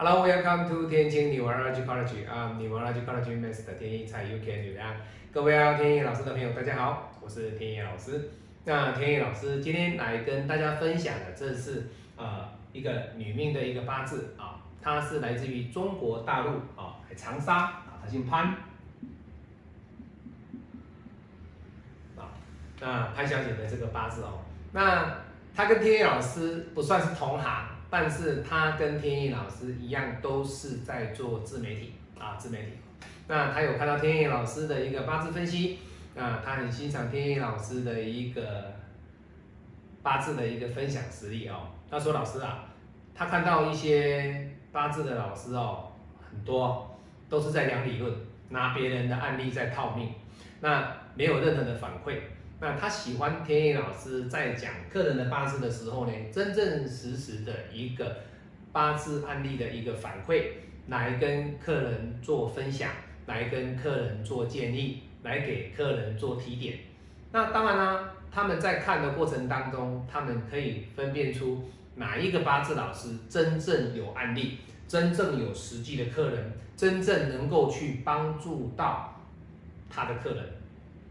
Hello, welcome to 天晴 Neurology College 啊、um,，Neurology College Master 天一才 UK 女啊，各位啊，天一老师的朋友，大家好，我是天一老师。那天一老师今天来跟大家分享的，这是呃一个女命的一个八字啊，她是来自于中国大陆啊，长沙啊，她姓潘啊，那潘小姐的这个八字哦，那她跟天一老师不算是同行。但是他跟天意老师一样，都是在做自媒体啊，自媒体。那他有看到天意老师的一个八字分析，啊，他很欣赏天意老师的一个八字的一个分享实力哦。他说：“老师啊，他看到一些八字的老师哦，很多都是在讲理论，拿别人的案例在套命，那没有任何的反馈。”那他喜欢天意老师在讲客人的八字的时候呢，真正实时的一个八字案例的一个反馈，来跟客人做分享，来跟客人做建议，来给客人做提点。那当然啦，他们在看的过程当中，他们可以分辨出哪一个八字老师真正有案例，真正有实际的客人，真正能够去帮助到他的客人。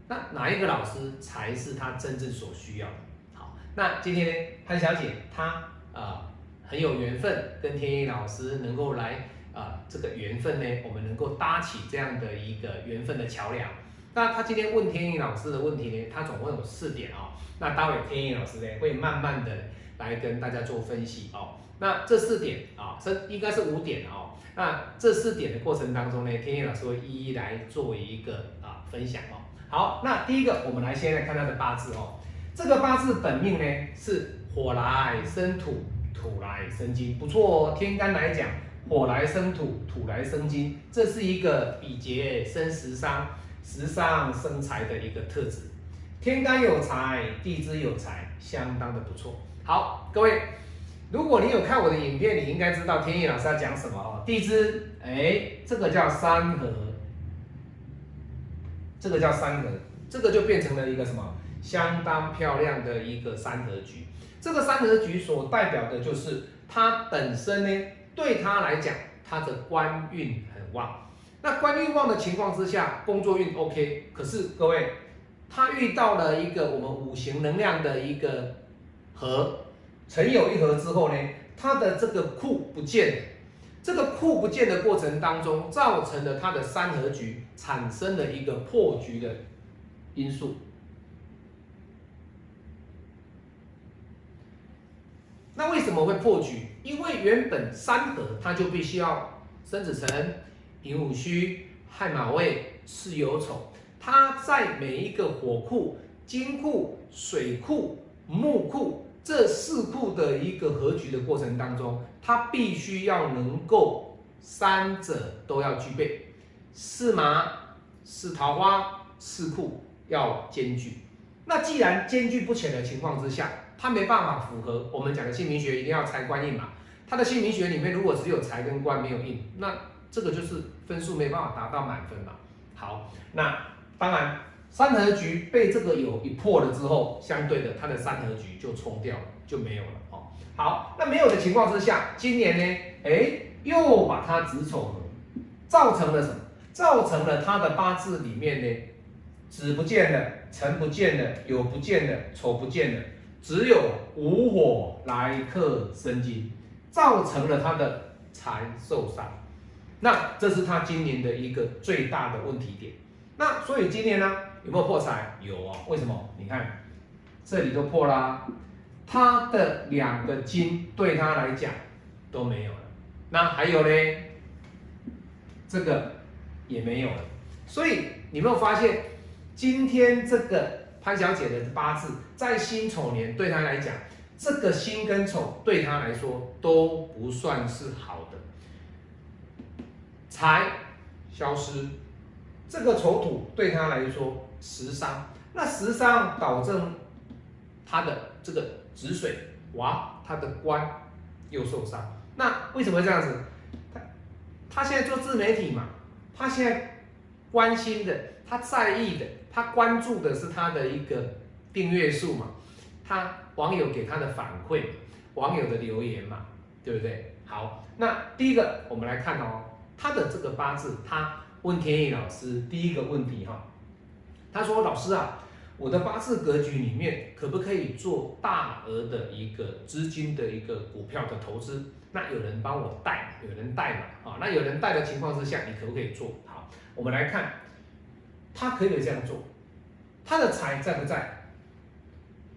那哪一个老师才是他真正所需要的？好，那今天，潘小姐她啊很有缘分，跟天意老师能够来啊这个缘分呢，我们能够搭起这样的一个缘分的桥梁。那她今天问天意老师的问题呢，她总共有四点哦。那待会天意老师呢会慢慢的来跟大家做分析哦。那这四点啊，这应该是五点哦。那这四点的过程当中呢，天意老师会一一来做一个啊分享哦。好，那第一个，我们来先来看他的八字哦。这个八字本命呢是火来生土，土来生金，不错哦。天干来讲，火来生土，土来生金，这是一个比劫生食伤，食伤生财的一个特质。天干有财，地支有财，相当的不错。好，各位，如果你有看我的影片，你应该知道天意老师要讲什么哦。地支，哎，这个叫三合。这个叫三合，这个就变成了一个什么相当漂亮的一个三合局。这个三合局所代表的就是它本身呢，对他来讲，他的官运很旺。那官运旺的情况之下，工作运 OK。可是各位，他遇到了一个我们五行能量的一个合，成有一合之后呢，他的这个库不见了。这个库不见的过程当中，造成了它的三合局产生了一个破局的因素。那为什么会破局？因为原本三合它就必须要生子辰、寅午戌、亥马未、巳酉丑，它在每一个火库、金库、水库、木库。这四库的一个合局的过程当中，它必须要能够三者都要具备，四马、四桃花、四库要兼具。那既然兼具不全的情况之下，它没办法符合我们讲的姓名学一定要财官印嘛？它的姓名学里面如果只有财跟官没有印，那这个就是分数没办法达到满分嘛。好，那当然。三合局被这个有一破了之后，相对的它的三合局就冲掉了，就没有了哦。好，那没有的情况之下，今年呢，哎，又把它子丑合，造成了什么？造成了他的八字里面呢，子不见了，辰不见了，酉不见了，丑不见了，只有午火来克生金，造成了他的财受伤。那这是他今年的一个最大的问题点。那所以今年呢？有没有破财？有啊，为什么？你看这里都破啦，他的两个金对他来讲都没有了。那还有呢？这个也没有了。所以你没有发现，今天这个潘小姐的八字在辛丑年对她来讲，这个辛跟丑对她来说都不算是好的，财消失，这个丑土对她来说。食伤，那食伤导致他的这个止水哇，他的官又受伤。那为什么会这样子？他他现在做自媒体嘛，他现在关心的，他在意的，他关注的是他的一个订阅数嘛，他网友给他的反馈，网友的留言嘛，对不对？好，那第一个我们来看哦，他的这个八字，他问天意老师第一个问题哈，他说老师啊，我的八字格局里面可不可以做大额的一个资金的一个股票的投资？那有人帮我带，有人带嘛，啊，那有人带的情况之下，你可不可以做？好，我们来看，他可以这样做，他的财在不在？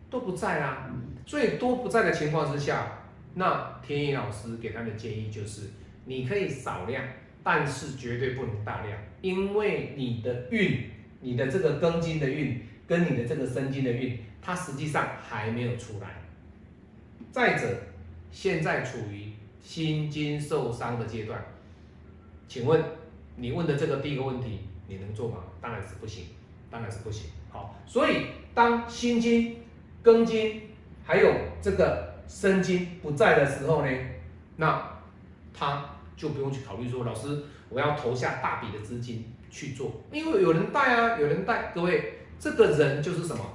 都不在啊，最多不在的情况之下。那天意老师给他的建议就是，你可以少量，但是绝对不能大量，因为你的运，你的这个庚金的运跟你的这个申金的运，它实际上还没有出来。再者，现在处于心经受伤的阶段，请问你问的这个第一个问题，你能做吗？当然是不行，当然是不行。好，所以当心经、庚金还有这个。申金不在的时候呢，那他就不用去考虑说，老师我要投下大笔的资金去做，因为有人带啊，有人带。各位，这个人就是什么？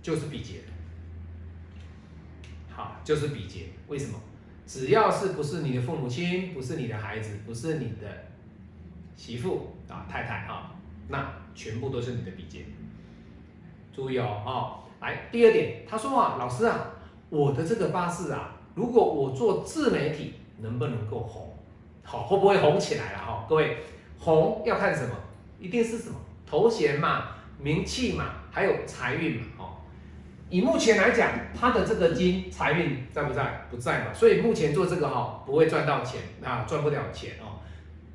就是比劫。好，就是比劫。为什么？只要是不是你的父母亲，不是你的孩子，不是你的媳妇啊太太啊，那全部都是你的比劫。注意哦，哦，来，第二点，他说啊，老师啊，我的这个八字啊，如果我做自媒体，能不能够红？好，会不会红起来了？哈，各位，红要看什么？一定是什么头衔嘛，名气嘛，还有财运嘛，哦。以目前来讲，他的这个金财运在不在？不在嘛，所以目前做这个哈，不会赚到钱啊，赚不了钱哦。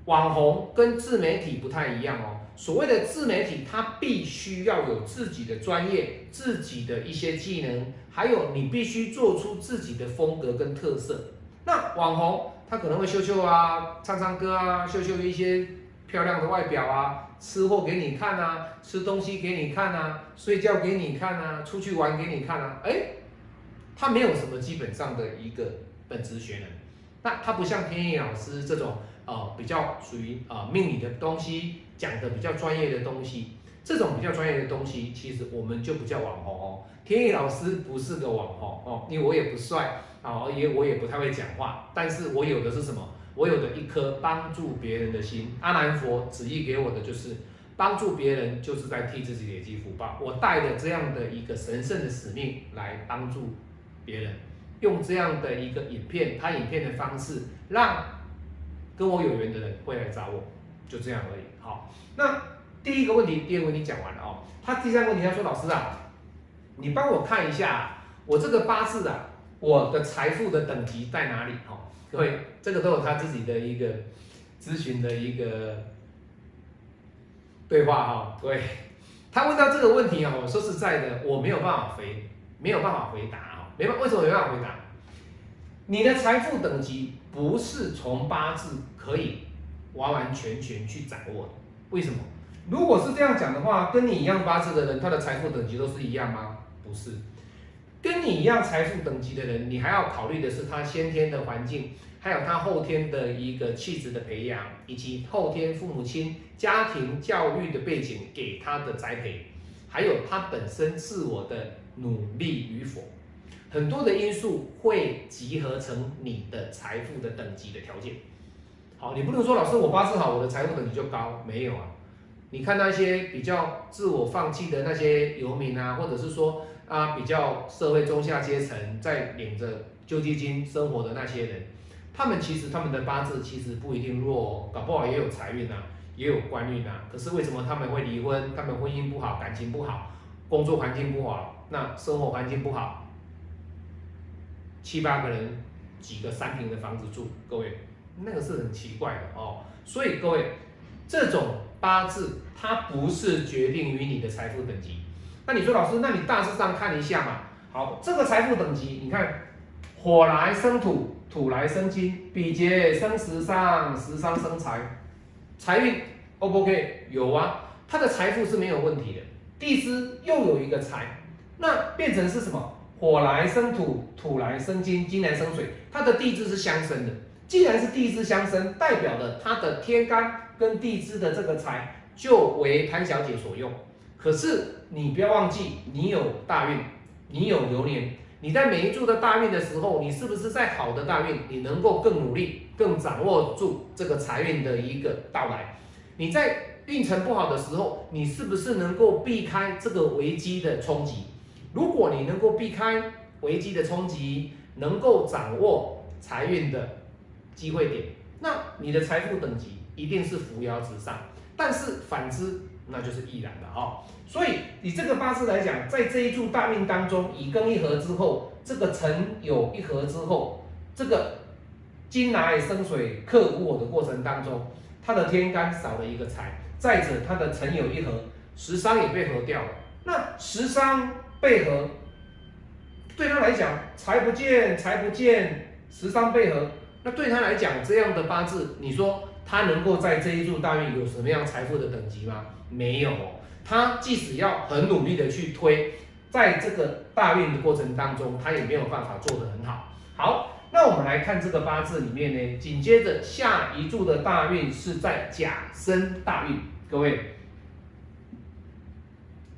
网红跟自媒体不太一样哦。所谓的自媒体，它必须要有自己的专业、自己的一些技能，还有你必须做出自己的风格跟特色。那网红他可能会秀秀啊，唱唱歌啊，秀秀一些漂亮的外表啊，吃货给你看啊，吃东西给你看啊，睡觉给你看啊，出去玩给你看啊。哎，他没有什么基本上的一个本职学能。那他不像天意老师这种。呃，比较属于呃命理的东西，讲的比较专业的东西，这种比较专业的东西，其实我们就不叫网红哦。天意老师不是个网红哦，因为我也不帅啊，也我也不太会讲话，但是我有的是什么？我有的一颗帮助别人的心。阿南佛旨意给我的就是帮助别人，就是在替自己累积福报。我带着这样的一个神圣的使命来帮助别人，用这样的一个影片拍影片的方式让。跟我有缘的人会来找我，就这样而已。好，那第一个问题、第二个问题讲完了哦。他第三个问题他说：“老师啊，你帮我看一下我这个八字啊，我的财富的等级在哪里？”哈，各位，这个都有他自己的一个咨询的一个对话哈。各位，他问到这个问题啊，我说实在的，我没有办法回，没有办法回答啊。没办，为什么没办法回答？你的财富等级不是从八字可以完完全全去掌握的。为什么？如果是这样讲的话，跟你一样八字的人，他的财富等级都是一样吗？不是。跟你一样财富等级的人，你还要考虑的是他先天的环境，还有他后天的一个气质的培养，以及后天父母亲家庭教育的背景给他的栽培，还有他本身自我的努力与否。很多的因素会集合成你的财富的等级的条件。好，你不能说老师我八字好，我的财富等级就高，没有啊。你看那些比较自我放弃的那些游民啊，或者是说啊比较社会中下阶层在领着救济金生活的那些人，他们其实他们的八字其实不一定弱，搞不好也有财运啊，也有官运啊。可是为什么他们会离婚？他们婚姻不好，感情不好，工作环境不好，那生活环境不好。七八个人，几个三平的房子住，各位，那个是很奇怪的哦。所以各位，这种八字它不是决定于你的财富等级。那你说老师，那你大致上看一下嘛？好，这个财富等级，你看，火来生土，土来生金，比劫生食伤，食伤生财，财运 O 不 OK？有啊，他的财富是没有问题的。地支又有一个财，那变成是什么？火来生土，土来生金，金来生水，它的地支是相生的。既然是地支相生，代表了它的天干跟地支的这个财就为潘小姐所用。可是你不要忘记，你有大运，你有流年，你在每一柱的大运的时候，你是不是在好的大运，你能够更努力，更掌握住这个财运的一个到来？你在运程不好的时候，你是不是能够避开这个危机的冲击？如果你能够避开危机的冲击，能够掌握财运的机会点，那你的财富等级一定是扶摇直上。但是反之，那就是易然的哈。所以以这个八字来讲，在这一柱大命当中，乙庚一合之后，这个辰酉一合之后，这个金来生水克午火的过程当中，他的天干少了一个财，再者他的辰酉一合，食伤也被合掉了。那食伤被合，对他来讲，财不见，财不见，食伤被合，那对他来讲，这样的八字，你说他能够在这一柱大运有什么样财富的等级吗？没有。他即使要很努力的去推，在这个大运的过程当中，他也没有办法做得很好。好，那我们来看这个八字里面呢，紧接着下一柱的大运是在甲申大运，各位，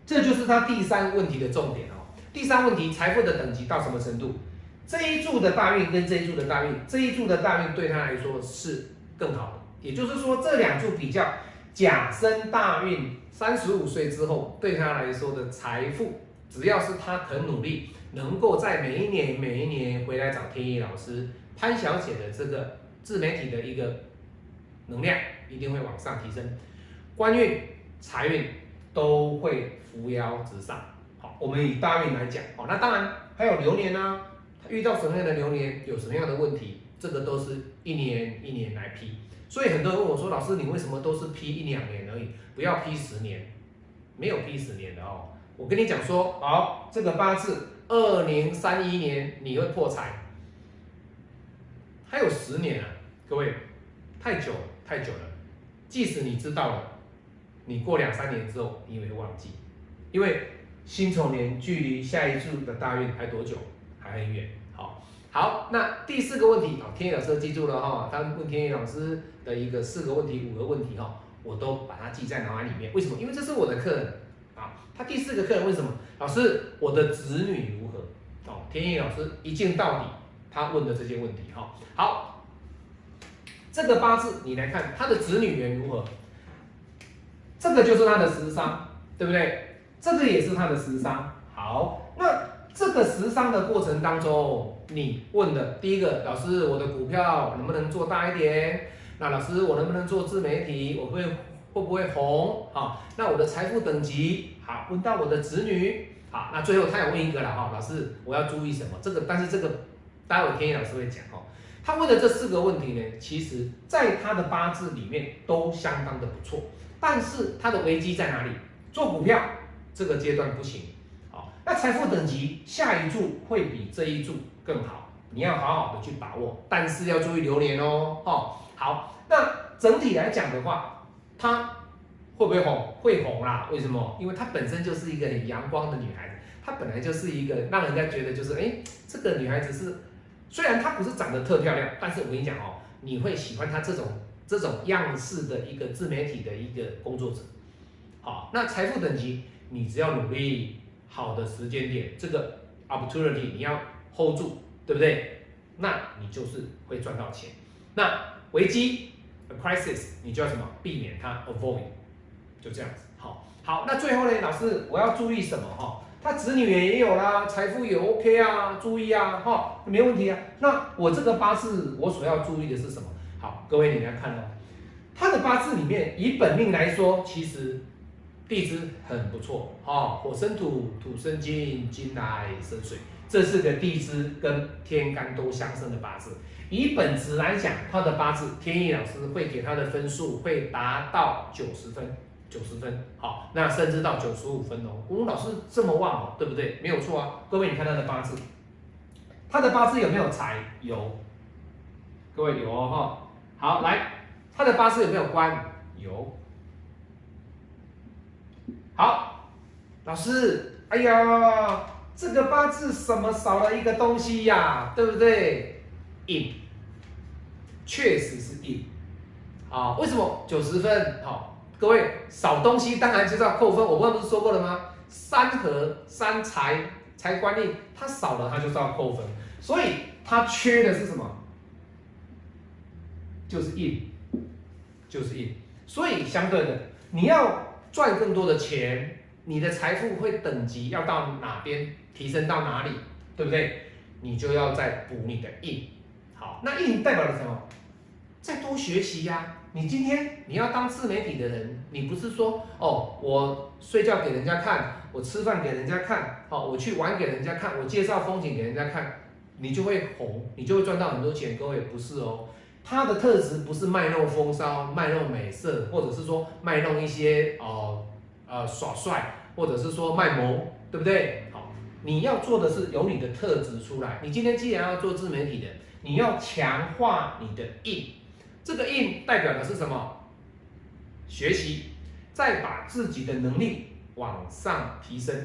这就是他第三问题的重点哦。第三问题，财富的等级到什么程度？这一柱的大运跟这一柱的大运，这一柱的大运对他来说是更好的，也就是说这两处比较，甲申大运。三十五岁之后，对他来说的财富，只要是他肯努力，能够在每一年每一年回来找天意老师潘小姐的这个自媒体的一个能量，一定会往上提升，官运、财运都会扶摇直上。好，我们以大运来讲，好，那当然还有流年呢，他遇到什么样的流年，有什么样的问题，这个都是一年一年来批。所以很多人问我说：“老师，你为什么都是批一两年而已，不要批十年？没有批十年的哦。我跟你讲说，好，这个八字二零三一年你会破财，还有十年啊，各位，太久太久了。即使你知道了，你过两三年之后你会忘记，因为辛丑年距离下一柱的大运还多久？还很远。好，好，那第四个问题，好，天野老师记住了哈，他问天野老师。的一个四个问题、五个问题哈，我都把它记在脑海里面。为什么？因为这是我的客人啊。他第四个客人为什么？老师，我的子女如何？哦，天意老师一镜到底，他问的这些问题哈。好，这个八字你来看，他的子女缘如何？这个就是他的食伤，对不对？这个也是他的食伤。好，那这个食伤的过程当中，你问的第一个，老师，我的股票能不能做大一点？那老师，我能不能做自媒体？我会会不会红？好，那我的财富等级好？问到我的子女好，那最后他有问一个了哈，老师我要注意什么？这个但是这个待会天野老师会讲哦。他问的这四个问题呢，其实在他的八字里面都相当的不错，但是他的危机在哪里？做股票这个阶段不行，好，那财富等级下一注会比这一注更好，你要好好的去把握，但是要注意流年哦，哦。好，那整体来讲的话，她会不会红？会红啦。为什么？因为她本身就是一个很阳光的女孩子，她本来就是一个让人家觉得就是，哎，这个女孩子是，虽然她不是长得特漂亮，但是我跟你讲哦，你会喜欢她这种这种样式的一个自媒体的一个工作者。好，那财富等级，你只要努力，好的时间点，这个 opportunity 你要 hold 住，对不对？那你就是会赚到钱。那危机，a crisis，你就要什么？避免它，avoid，就这样子。好，好，那最后呢，老师，我要注意什么？哈，他子女也有啦，财富也 OK 啊，注意啊，哈，没问题啊。那我这个八字，我所要注意的是什么？好，各位你来看哦，他的八字里面，以本命来说，其实地支很不错，哈，火生土，土生金，金来生水，这是个地支跟天干都相生的八字。以本质来讲，他的八字天意老师会给他的分数会达到九十分，九十分，好，那甚至到九十五分哦。吴老师这么旺哦，对不对？没有错啊。各位，你看他的八字，他的八字有没有财？有。各位有哦哈。好，来，他的八字有没有官？有。好，老师，哎呀，这个八字什么少了一个东西呀？对不对？印，确实是印，啊，为什么九十分？好，各位少东西当然就是要扣分。我刚刚不是说过了吗？三合三财财官印，它少了它就是要扣分，所以它缺的是什么？就是印，就是印。所以相对的，你要赚更多的钱，你的财富会等级要到哪边提升到哪里，对不对？你就要再补你的印。好，那印代表了什么？再多学习呀。你今天你要当自媒体的人，你不是说哦，我睡觉给人家看，我吃饭给人家看，好，我去玩给人家看，我介绍风景给人家看，你就会红，你就会赚到很多钱。各位不是哦。他的特质不是卖弄风骚、卖弄美色，或者是说卖弄一些哦呃耍帅，或者是说卖萌，对不对？你要做的是有你的特质出来。你今天既然要做自媒体的，你要强化你的硬，这个硬代表的是什么？学习，再把自己的能力往上提升。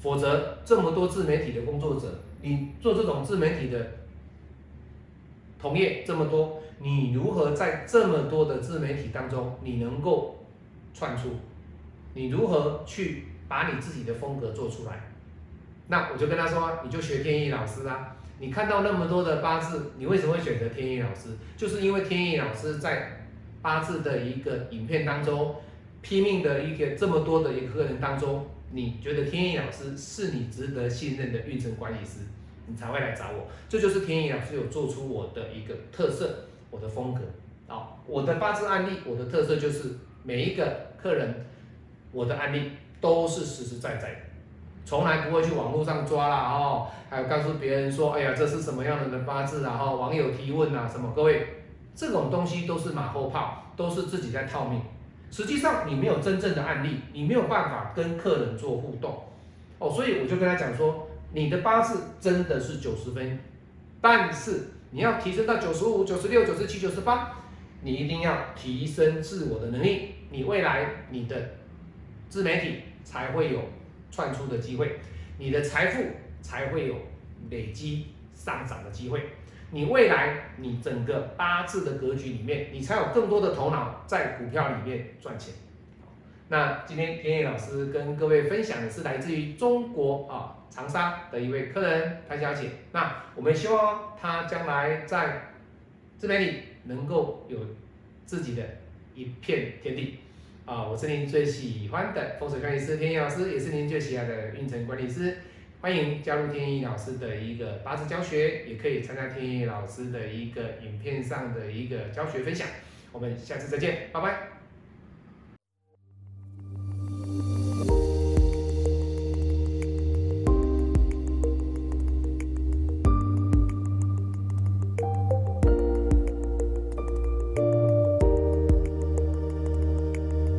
否则，这么多自媒体的工作者，你做这种自媒体的同业这么多。你如何在这么多的自媒体当中，你能够串出？你如何去把你自己的风格做出来？那我就跟他说，你就学天意老师啊！你看到那么多的八字，你为什么会选择天意老师？就是因为天意老师在八字的一个影片当中，拼命的一个这么多的一个人当中，你觉得天意老师是你值得信任的运程管理师，你才会来找我。这就是天意老师有做出我的一个特色。我的风格啊，我的八字案例，我的特色就是每一个客人，我的案例都是实实在在的，从来不会去网络上抓啦哦，还有告诉别人说，哎呀，这是什么样的人八字啊？哦，网友提问啊什么？各位，这种东西都是马后炮，都是自己在套命。实际上你没有真正的案例，你没有办法跟客人做互动哦，所以我就跟他讲说，你的八字真的是九十分，但是。你要提升到九十五、九十六、九十七、九十八，你一定要提升自我的能力，你未来你的自媒体才会有窜出的机会，你的财富才会有累积上涨的机会，你未来你整个八字的格局里面，你才有更多的头脑在股票里面赚钱。那今天田野老师跟各位分享的是来自于中国啊长沙的一位客人潘小姐。那我们希望她将来在自媒体能够有自己的一片天地啊！我是您最喜欢的风水管理师天意老师，也是您最喜爱的运程管理师。欢迎加入天意老师的一个八字教学，也可以参加天意老师的一个影片上的一个教学分享。我们下次再见，拜拜。